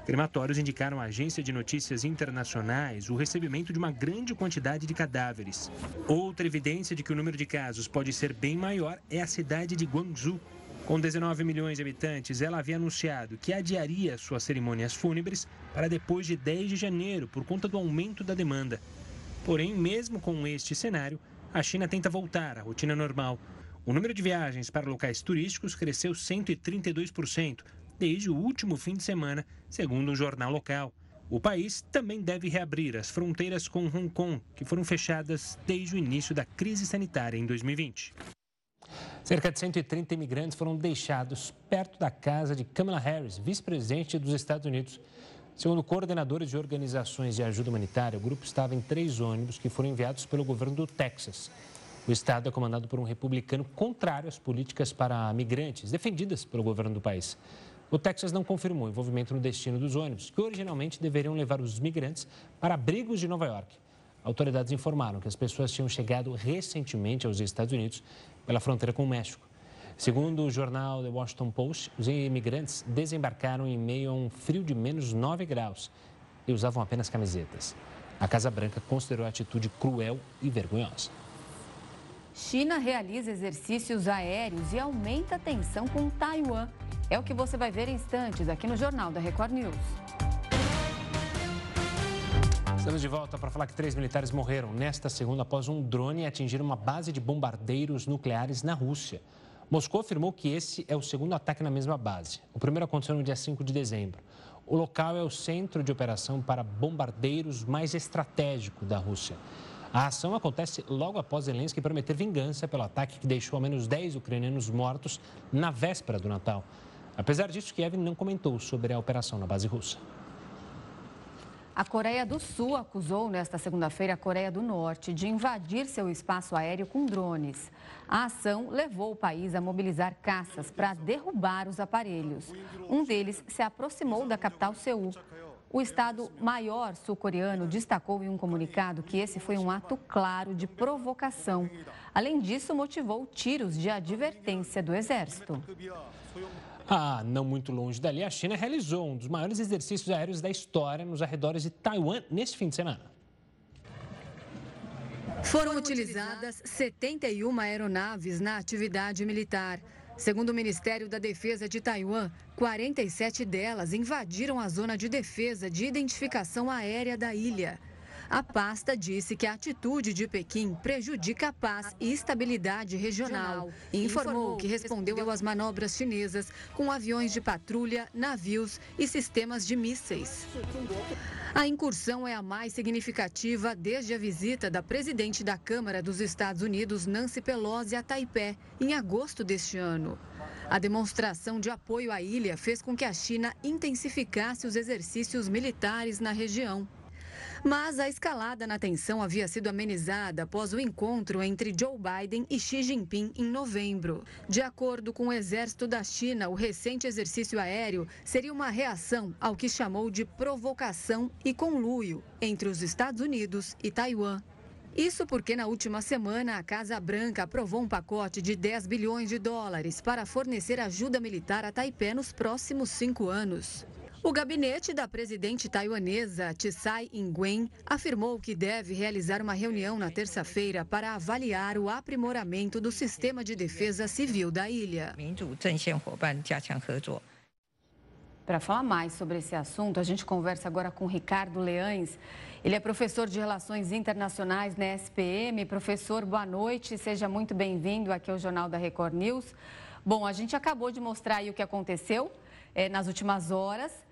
Crematórios indicaram à agência de notícias internacionais o recebimento de uma grande quantidade de cadáveres. Outra evidência de que o número de casos pode ser bem maior é a cidade de Guangzhou. Com 19 milhões de habitantes, ela havia anunciado que adiaria suas cerimônias fúnebres para depois de 10 de janeiro por conta do aumento da demanda. Porém, mesmo com este cenário, a China tenta voltar à rotina normal. O número de viagens para locais turísticos cresceu 132% desde o último fim de semana, segundo um jornal local. O país também deve reabrir as fronteiras com Hong Kong, que foram fechadas desde o início da crise sanitária em 2020. Cerca de 130 imigrantes foram deixados perto da casa de Kamala Harris, vice-presidente dos Estados Unidos. Segundo coordenadores de organizações de ajuda humanitária, o grupo estava em três ônibus que foram enviados pelo governo do Texas. O estado é comandado por um republicano contrário às políticas para migrantes defendidas pelo governo do país. O Texas não confirmou envolvimento no destino dos ônibus, que originalmente deveriam levar os migrantes para abrigos de Nova York. Autoridades informaram que as pessoas tinham chegado recentemente aos Estados Unidos pela fronteira com o México. Segundo o jornal The Washington Post, os imigrantes desembarcaram em meio a um frio de menos 9 graus e usavam apenas camisetas. A Casa Branca considerou a atitude cruel e vergonhosa. China realiza exercícios aéreos e aumenta a tensão com Taiwan. É o que você vai ver em instantes aqui no Jornal da Record News. Estamos de volta para falar que três militares morreram nesta segunda após um drone atingir uma base de bombardeiros nucleares na Rússia. Moscou afirmou que esse é o segundo ataque na mesma base. O primeiro aconteceu no dia 5 de dezembro. O local é o centro de operação para bombardeiros mais estratégico da Rússia. A ação acontece logo após Zelensky prometer vingança pelo ataque que deixou ao menos 10 ucranianos mortos na véspera do Natal. Apesar disso, Kiev não comentou sobre a operação na base russa. A Coreia do Sul acusou nesta segunda-feira a Coreia do Norte de invadir seu espaço aéreo com drones. A ação levou o país a mobilizar caças para derrubar os aparelhos. Um deles se aproximou da capital Seul. O Estado-Maior sul-coreano destacou em um comunicado que esse foi um ato claro de provocação. Além disso, motivou tiros de advertência do Exército. Ah, não muito longe dali, a China realizou um dos maiores exercícios aéreos da história nos arredores de Taiwan neste fim de semana. Foram utilizadas 71 aeronaves na atividade militar. Segundo o Ministério da Defesa de Taiwan, 47 delas invadiram a zona de defesa de identificação aérea da ilha. A pasta disse que a atitude de Pequim prejudica a paz e estabilidade regional e informou que respondeu às manobras chinesas com aviões de patrulha, navios e sistemas de mísseis. A incursão é a mais significativa desde a visita da presidente da Câmara dos Estados Unidos, Nancy Pelosi, a Taipei, em agosto deste ano. A demonstração de apoio à ilha fez com que a China intensificasse os exercícios militares na região. Mas a escalada na tensão havia sido amenizada após o encontro entre Joe Biden e Xi Jinping em novembro. De acordo com o exército da China, o recente exercício aéreo seria uma reação ao que chamou de provocação e conluio entre os Estados Unidos e Taiwan. Isso porque na última semana a Casa Branca aprovou um pacote de 10 bilhões de dólares para fornecer ajuda militar a Taipei nos próximos cinco anos. O gabinete da presidente taiwanesa Tsai Ing-wen afirmou que deve realizar uma reunião na terça-feira para avaliar o aprimoramento do sistema de defesa civil da ilha. Para falar mais sobre esse assunto, a gente conversa agora com Ricardo Leães. Ele é professor de Relações Internacionais na SPM. Professor, boa noite, seja muito bem-vindo aqui ao Jornal da Record News. Bom, a gente acabou de mostrar aí o que aconteceu é, nas últimas horas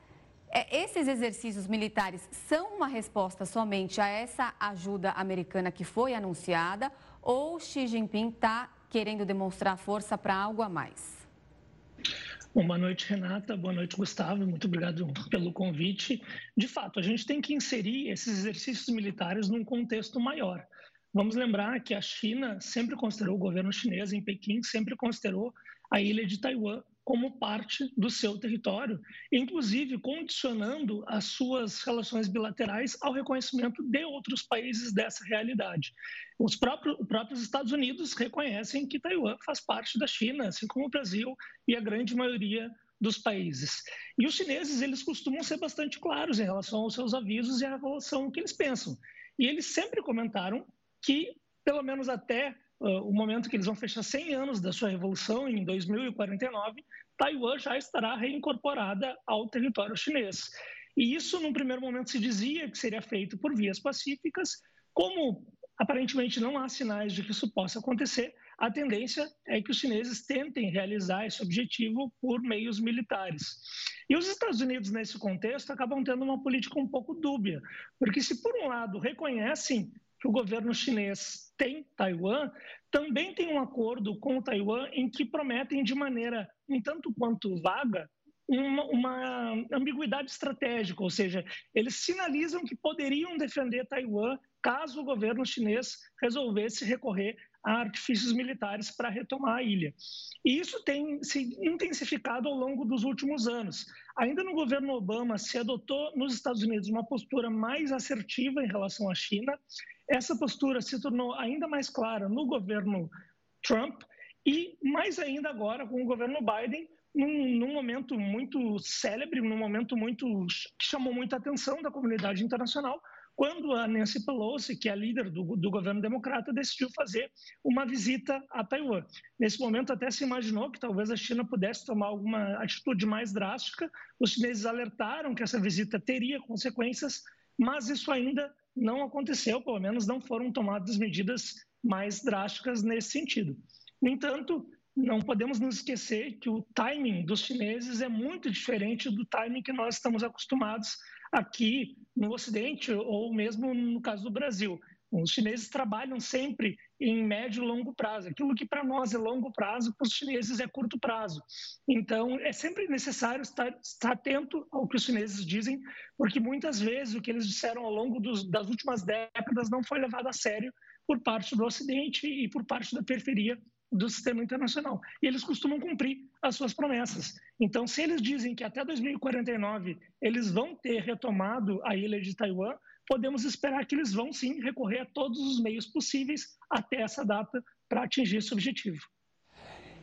esses exercícios militares são uma resposta somente a essa ajuda americana que foi anunciada ou Xi Jinping está querendo demonstrar força para algo a mais? Bom, boa noite, Renata. Boa noite, Gustavo. Muito obrigado pelo convite. De fato, a gente tem que inserir esses exercícios militares num contexto maior. Vamos lembrar que a China sempre considerou, o governo chinês em Pequim sempre considerou a ilha de Taiwan como parte do seu território, inclusive condicionando as suas relações bilaterais ao reconhecimento de outros países dessa realidade. Os próprios, os próprios Estados Unidos reconhecem que Taiwan faz parte da China, assim como o Brasil e a grande maioria dos países. E os chineses, eles costumam ser bastante claros em relação aos seus avisos e em relação que eles pensam. E eles sempre comentaram que, pelo menos até o momento que eles vão fechar 100 anos da sua revolução, em 2049, Taiwan já estará reincorporada ao território chinês. E isso, num primeiro momento, se dizia que seria feito por vias pacíficas. Como aparentemente não há sinais de que isso possa acontecer, a tendência é que os chineses tentem realizar esse objetivo por meios militares. E os Estados Unidos, nesse contexto, acabam tendo uma política um pouco dúbia, porque, se por um lado reconhecem que o governo chinês tem Taiwan, também tem um acordo com Taiwan em que prometem de maneira um tanto quanto vaga uma, uma, ambiguidade estratégica, ou seja, eles sinalizam que poderiam defender Taiwan caso o governo chinês resolvesse recorrer a artifícios militares para retomar a ilha. E isso tem se intensificado ao longo dos últimos anos. Ainda no governo Obama, se adotou nos Estados Unidos uma postura mais assertiva em relação à China. Essa postura se tornou ainda mais clara no governo Trump e mais ainda agora com o governo Biden, num, num, momento muito célebre, num momento muito que chamou muita atenção da comunidade internacional, quando a Nancy Pelosi, que é a líder do, do, governo democrata, decidiu fazer uma visita a Taiwan. Nesse momento, até se imaginou que talvez a China pudesse tomar alguma atitude mais drástica. Os chineses alertaram que essa visita teria consequências, mas isso ainda não aconteceu, pelo menos não foram tomadas medidas mais drásticas nesse sentido. No entanto, não podemos nos esquecer que o timing dos chineses é muito diferente do timing que nós estamos acostumados aqui no Ocidente ou mesmo no caso do Brasil. Os chineses trabalham sempre em médio e longo prazo. Aquilo que para nós é longo prazo, para os chineses é curto prazo. Então, é sempre necessário estar, estar atento ao que os chineses dizem, porque muitas vezes o que eles disseram ao longo dos, das últimas décadas não foi levado a sério por parte do Ocidente e por parte da periferia do sistema internacional. E eles costumam cumprir as suas promessas. Então, se eles dizem que até 2049 eles vão ter retomado a ilha de Taiwan, podemos esperar que eles vão sim recorrer a todos os meios possíveis até essa data para atingir esse objetivo.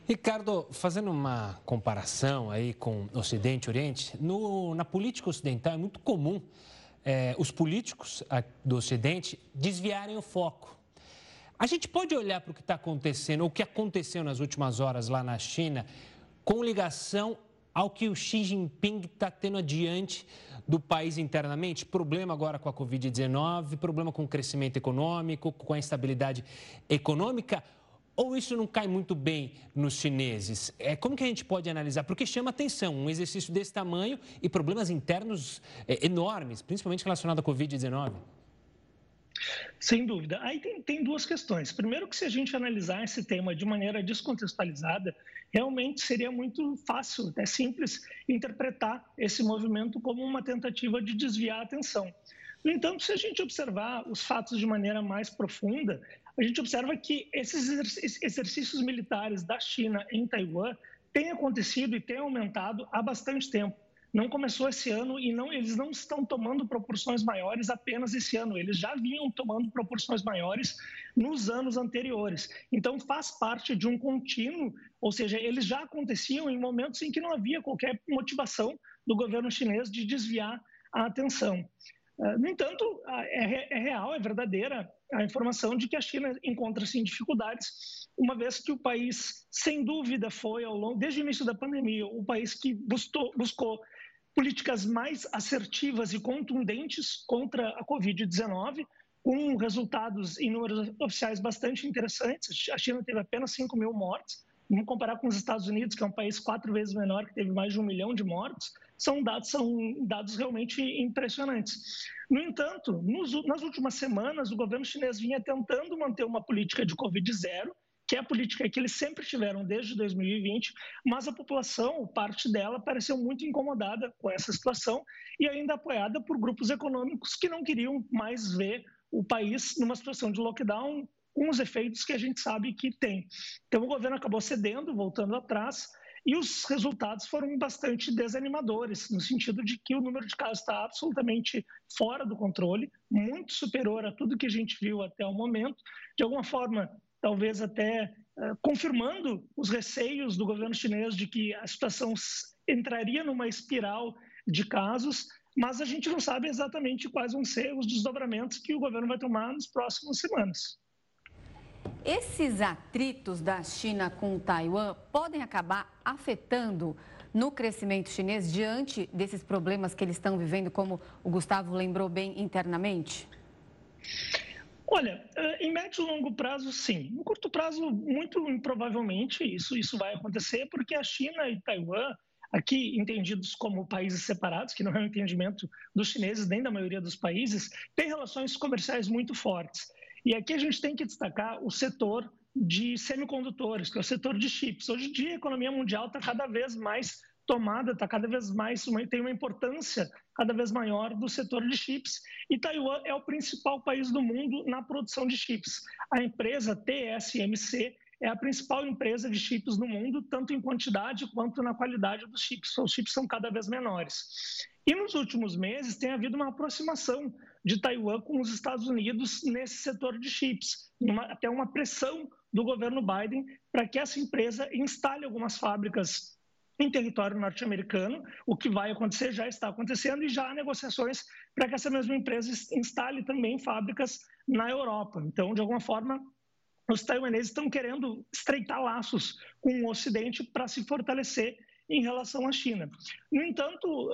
Ricardo, fazendo uma comparação aí com Ocidente e Oriente, no, na política ocidental é muito comum é, os políticos do Ocidente desviarem o foco a gente pode olhar para o que está acontecendo, o que aconteceu nas últimas horas lá na China, com ligação ao que o Xi Jinping está tendo adiante do país internamente? Problema agora com a Covid-19, problema com o crescimento econômico, com a instabilidade econômica? Ou isso não cai muito bem nos chineses? É, como que a gente pode analisar? Porque chama atenção um exercício desse tamanho e problemas internos é, enormes, principalmente relacionado à Covid-19. Sem dúvida. Aí tem, tem, duas questões. Primeiro, que se a gente analisar esse tema de maneira descontextualizada, realmente seria muito fácil, até simples, interpretar esse movimento como uma tentativa de desviar a atenção. No entanto, se a gente observar os fatos de maneira mais profunda, a gente observa que esses exercícios militares da China em Taiwan têm acontecido e têm aumentado há bastante tempo não começou esse ano e não, eles não estão tomando proporções maiores apenas esse ano, eles já vinham tomando proporções maiores nos anos anteriores. Então, faz parte de um contínuo, ou seja, eles já aconteciam em momentos em que não havia qualquer motivação do governo chinês de desviar a atenção. Ah, no entanto, é, é real, é verdadeira a informação de que a China encontra-se em dificuldades, uma vez que o país, sem dúvida, foi, ao longo, desde o início da pandemia, o país que buscou, buscou políticas mais assertivas e contundentes contra a Covid-19, com resultados em números oficiais bastante interessantes. A China teve apenas 5 mil mortes. Vamos comparar com os Estados Unidos, que é um país quatro vezes menor, que teve mais de um milhão de mortos. são dados, são dados realmente impressionantes. No entanto, nos, nas últimas semanas, o governo chinês vinha tentando manter uma política de Covid zero, que é a política que eles sempre tiveram desde 2020, mas a população, parte dela, pareceu muito incomodada com essa situação e ainda apoiada por grupos econômicos que não queriam mais ver o país numa situação de lockdown com os efeitos que a gente sabe que tem. Então, o governo acabou cedendo, voltando atrás, e os resultados foram bastante desanimadores, no sentido de que o número de casos está absolutamente fora do controle, muito superior a tudo que a gente viu até o momento. De alguma forma, talvez até uh, confirmando os receios do governo chinês de que a situação entraria numa espiral de casos, mas a gente não sabe exatamente quais vão ser os desdobramentos que o governo vai tomar nas próximas semanas. Esses atritos da China com Taiwan podem acabar afetando no crescimento chinês diante desses problemas que eles estão vivendo, como o Gustavo lembrou bem internamente? Olha, eh, em médio e longo prazo, sim. No curto prazo, muito improvavelmente isso, isso vai acontecer, porque a China e Taiwan, aqui entendidos como países separados, que não é um entendimento dos chineses nem da maioria dos países, têm relações comerciais muito fortes. E aqui a gente tem que destacar o setor de semicondutores, que é o setor de chips. Hoje em dia, a economia mundial está cada vez mais tomada, está cada vez mais, tem uma importância cada vez maior do setor de chips. E Taiwan é o principal país do mundo na produção de chips. A empresa TSMC é a principal empresa de chips no mundo, tanto em quantidade quanto na qualidade dos chips. Os chips são cada vez menores. E nos últimos meses tem havido uma aproximação de Taiwan com os Estados Unidos nesse setor de chips, uma, até uma pressão do governo Biden para que essa empresa instale algumas fábricas em território norte-americano, o que vai acontecer já está acontecendo e já há negociações para que essa mesma empresa instale também fábricas na Europa. Então, de alguma forma, os taiwaneses estão querendo estreitar laços com o Ocidente para se fortalecer em relação à China. No entanto,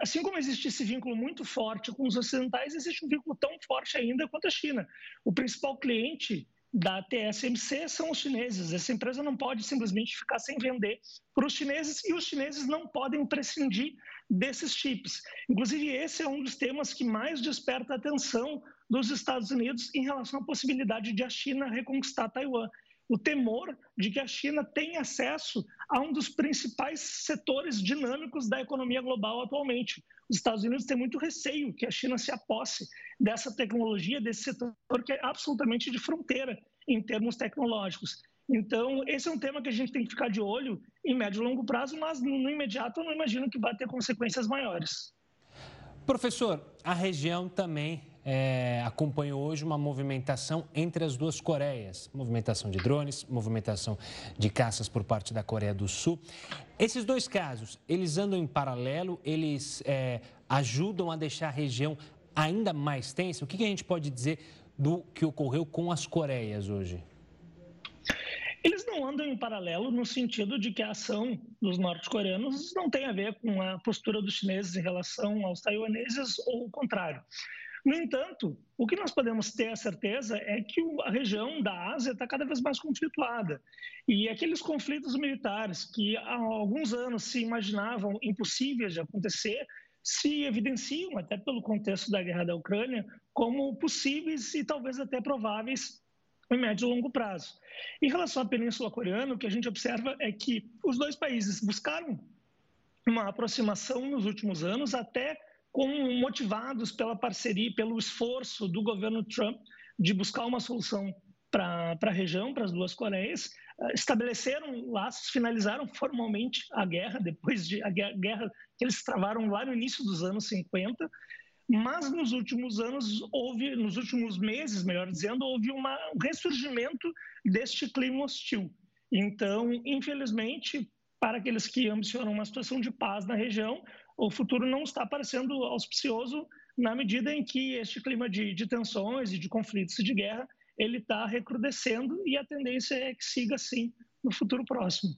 assim como existe esse vínculo muito forte com os ocidentais, existe um vínculo tão forte ainda quanto a China. O principal cliente da TSMC são os chineses. Essa empresa não pode simplesmente ficar sem vender para os chineses e os chineses não podem prescindir desses chips. Inclusive, esse é um dos temas que mais desperta a atenção dos Estados Unidos em relação à possibilidade de a China reconquistar Taiwan o temor de que a China tenha acesso a um dos principais setores dinâmicos da economia global atualmente. Os Estados Unidos têm muito receio que a China se aposse dessa tecnologia, desse setor que é absolutamente de fronteira em termos tecnológicos. Então, esse é um tema que a gente tem que ficar de olho em médio e longo prazo, mas no imediato eu não imagino que vai ter consequências maiores. Professor, a região também é, acompanhou hoje uma movimentação entre as duas Coreias. Movimentação de drones, movimentação de caças por parte da Coreia do Sul. Esses dois casos, eles andam em paralelo, eles é, ajudam a deixar a região ainda mais tensa? O que, que a gente pode dizer do que ocorreu com as Coreias hoje? Eles não andam em paralelo no sentido de que a ação dos norte-coreanos não tem a ver com a postura dos chineses em relação aos taiwaneses ou o contrário. No entanto, o que nós podemos ter a certeza é que a região da Ásia está cada vez mais conflituada. E aqueles conflitos militares que há alguns anos se imaginavam impossíveis de acontecer, se evidenciam, até pelo contexto da guerra da Ucrânia, como possíveis e talvez até prováveis em médio e longo prazo. Em relação à Península Coreana, o que a gente observa é que os dois países buscaram uma aproximação nos últimos anos, até como motivados pela parceria, pelo esforço do governo Trump de buscar uma solução para a região, para as duas Coreias, eh, estabeleceram laços, finalizaram formalmente a guerra, depois de a guerra que eles travaram lá no início dos anos 50, mas nos últimos anos houve, nos últimos meses, melhor dizendo, houve uma, um ressurgimento deste clima hostil. Então, infelizmente, para aqueles que ambicionam uma situação de paz na região, o futuro não está parecendo auspicioso na medida em que este clima de, de tensões e de conflitos e de guerra ele está recrudescendo e a tendência é que siga assim no futuro próximo.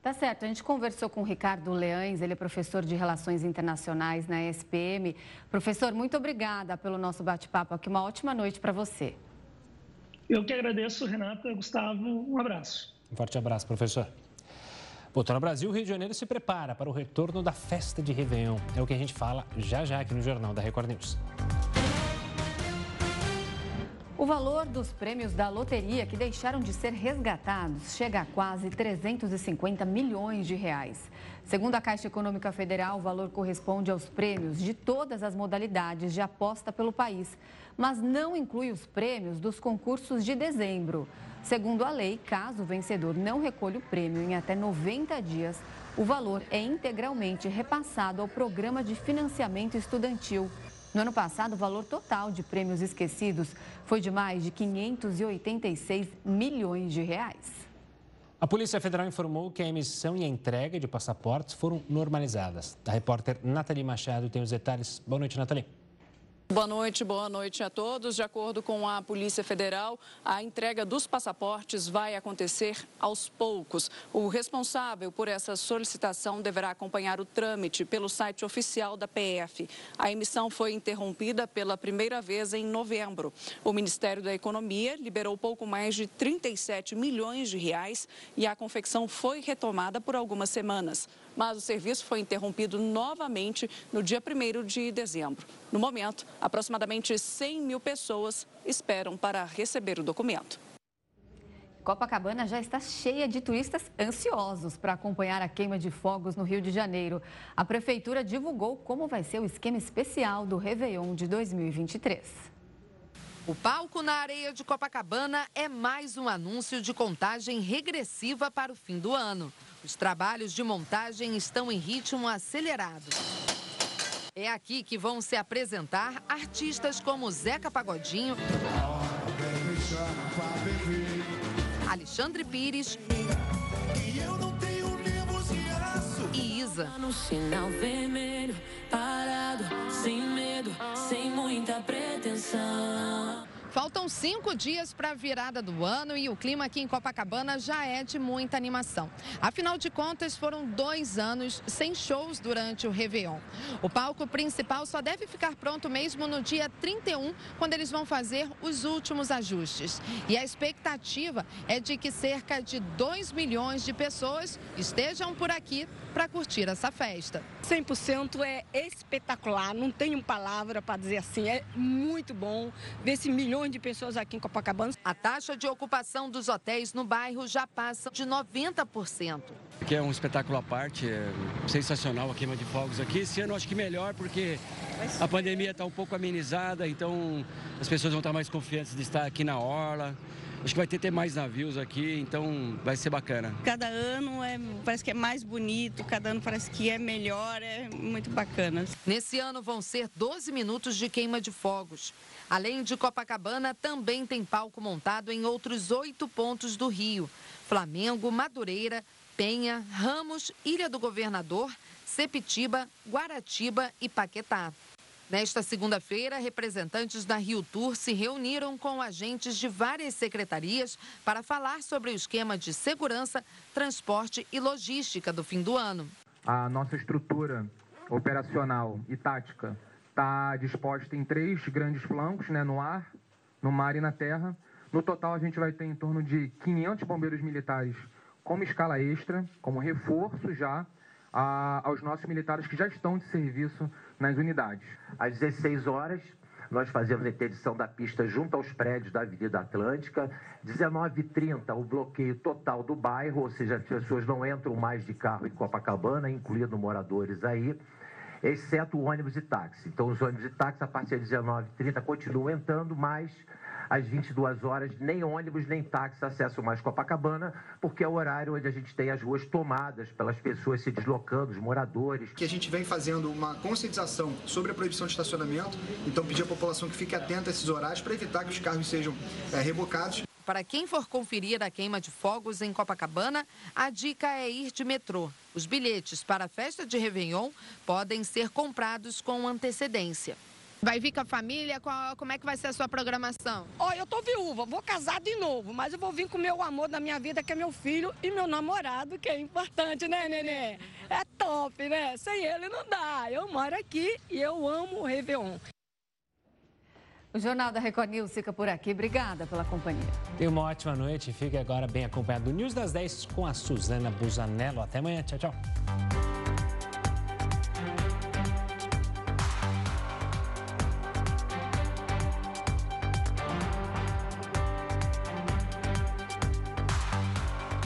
Tá certo. A gente conversou com o Ricardo Leães, ele é professor de Relações Internacionais na SPM. Professor, muito obrigada pelo nosso bate-papo aqui. Uma ótima noite para você. Eu que agradeço, Renata, Gustavo. Um abraço. Um forte abraço, professor. Voltando ao Brasil, o Rio de Janeiro se prepara para o retorno da festa de Réveillon. É o que a gente fala já já aqui no Jornal da Record News. O valor dos prêmios da loteria que deixaram de ser resgatados chega a quase 350 milhões de reais. Segundo a Caixa Econômica Federal, o valor corresponde aos prêmios de todas as modalidades de aposta pelo país, mas não inclui os prêmios dos concursos de dezembro. Segundo a lei, caso o vencedor não recolha o prêmio em até 90 dias, o valor é integralmente repassado ao Programa de Financiamento Estudantil. No ano passado, o valor total de prêmios esquecidos foi de mais de 586 milhões de reais. A Polícia Federal informou que a emissão e a entrega de passaportes foram normalizadas. A repórter Nathalie Machado tem os detalhes. Boa noite, Nathalie. Boa noite, boa noite a todos. De acordo com a Polícia Federal, a entrega dos passaportes vai acontecer aos poucos. O responsável por essa solicitação deverá acompanhar o trâmite pelo site oficial da PF. A emissão foi interrompida pela primeira vez em novembro. O Ministério da Economia liberou pouco mais de 37 milhões de reais e a confecção foi retomada por algumas semanas mas o serviço foi interrompido novamente no dia 1 de dezembro. No momento, aproximadamente 100 mil pessoas esperam para receber o documento. Copacabana já está cheia de turistas ansiosos para acompanhar a queima de fogos no Rio de Janeiro. A prefeitura divulgou como vai ser o esquema especial do Réveillon de 2023. O palco na areia de Copacabana é mais um anúncio de contagem regressiva para o fim do ano. Os trabalhos de montagem estão em ritmo acelerado. É aqui que vão se apresentar artistas como Zeca Pagodinho, Alexandre Pires e Isa. No sinal vermelho, parado, sem medo, sem muita pretensão. Faltam cinco dias para a virada do ano e o clima aqui em Copacabana já é de muita animação. Afinal de contas, foram dois anos sem shows durante o Réveillon. O palco principal só deve ficar pronto mesmo no dia 31, quando eles vão fazer os últimos ajustes. E a expectativa é de que cerca de 2 milhões de pessoas estejam por aqui para curtir essa festa. 100% é espetacular, não tenho palavra para dizer assim, é muito bom ver esse milhão milhões de pessoas aqui em Copacabana. A taxa de ocupação dos hotéis no bairro já passa de 90%. Que é um espetáculo à parte, é sensacional a queima de fogos aqui. Esse ano acho que melhor porque a pandemia está um pouco amenizada, então as pessoas vão estar mais confiantes de estar aqui na orla. Acho que vai ter, ter mais navios aqui, então vai ser bacana. Cada ano é, parece que é mais bonito, cada ano parece que é melhor, é muito bacana. Nesse ano vão ser 12 minutos de queima de fogos. Além de Copacabana, também tem palco montado em outros oito pontos do Rio: Flamengo, Madureira, Penha, Ramos, Ilha do Governador, Sepitiba, Guaratiba e Paquetá. Nesta segunda-feira, representantes da Rio Tour se reuniram com agentes de várias secretarias para falar sobre o esquema de segurança, transporte e logística do fim do ano. A nossa estrutura operacional e tática está disposta em três grandes flancos, né, no ar, no mar e na terra. No total, a gente vai ter em torno de 500 bombeiros militares como escala extra, como reforço já a, aos nossos militares que já estão de serviço nas unidades. Às 16 horas, nós fazemos a interdição da pista junto aos prédios da Avenida Atlântica. 19h30, o bloqueio total do bairro, ou seja, as pessoas não entram mais de carro em Copacabana, incluindo moradores aí, exceto ônibus e táxi. Então, os ônibus e táxi, a partir de 19h30, continuam entrando, mas às 22 horas, nem ônibus nem táxi acessam mais Copacabana, porque é o horário onde a gente tem as ruas tomadas pelas pessoas se deslocando, os moradores. Que a gente vem fazendo uma conscientização sobre a proibição de estacionamento, então pedir à população que fique atenta a esses horários para evitar que os carros sejam é, rebocados. Para quem for conferir a queima de fogos em Copacabana, a dica é ir de metrô. Os bilhetes para a festa de Réveillon podem ser comprados com antecedência. Vai vir com a família? Qual, como é que vai ser a sua programação? Olha, eu tô viúva, vou casar de novo, mas eu vou vir com o meu amor da minha vida, que é meu filho, e meu namorado, que é importante, né, nenê? É top, né? Sem ele não dá. Eu moro aqui e eu amo o Réveillon. O Jornal da Record News fica por aqui. Obrigada pela companhia. Tenha uma ótima noite. Fique agora bem acompanhado do News das 10 com a Suzana Busanello. Até amanhã. Tchau, tchau.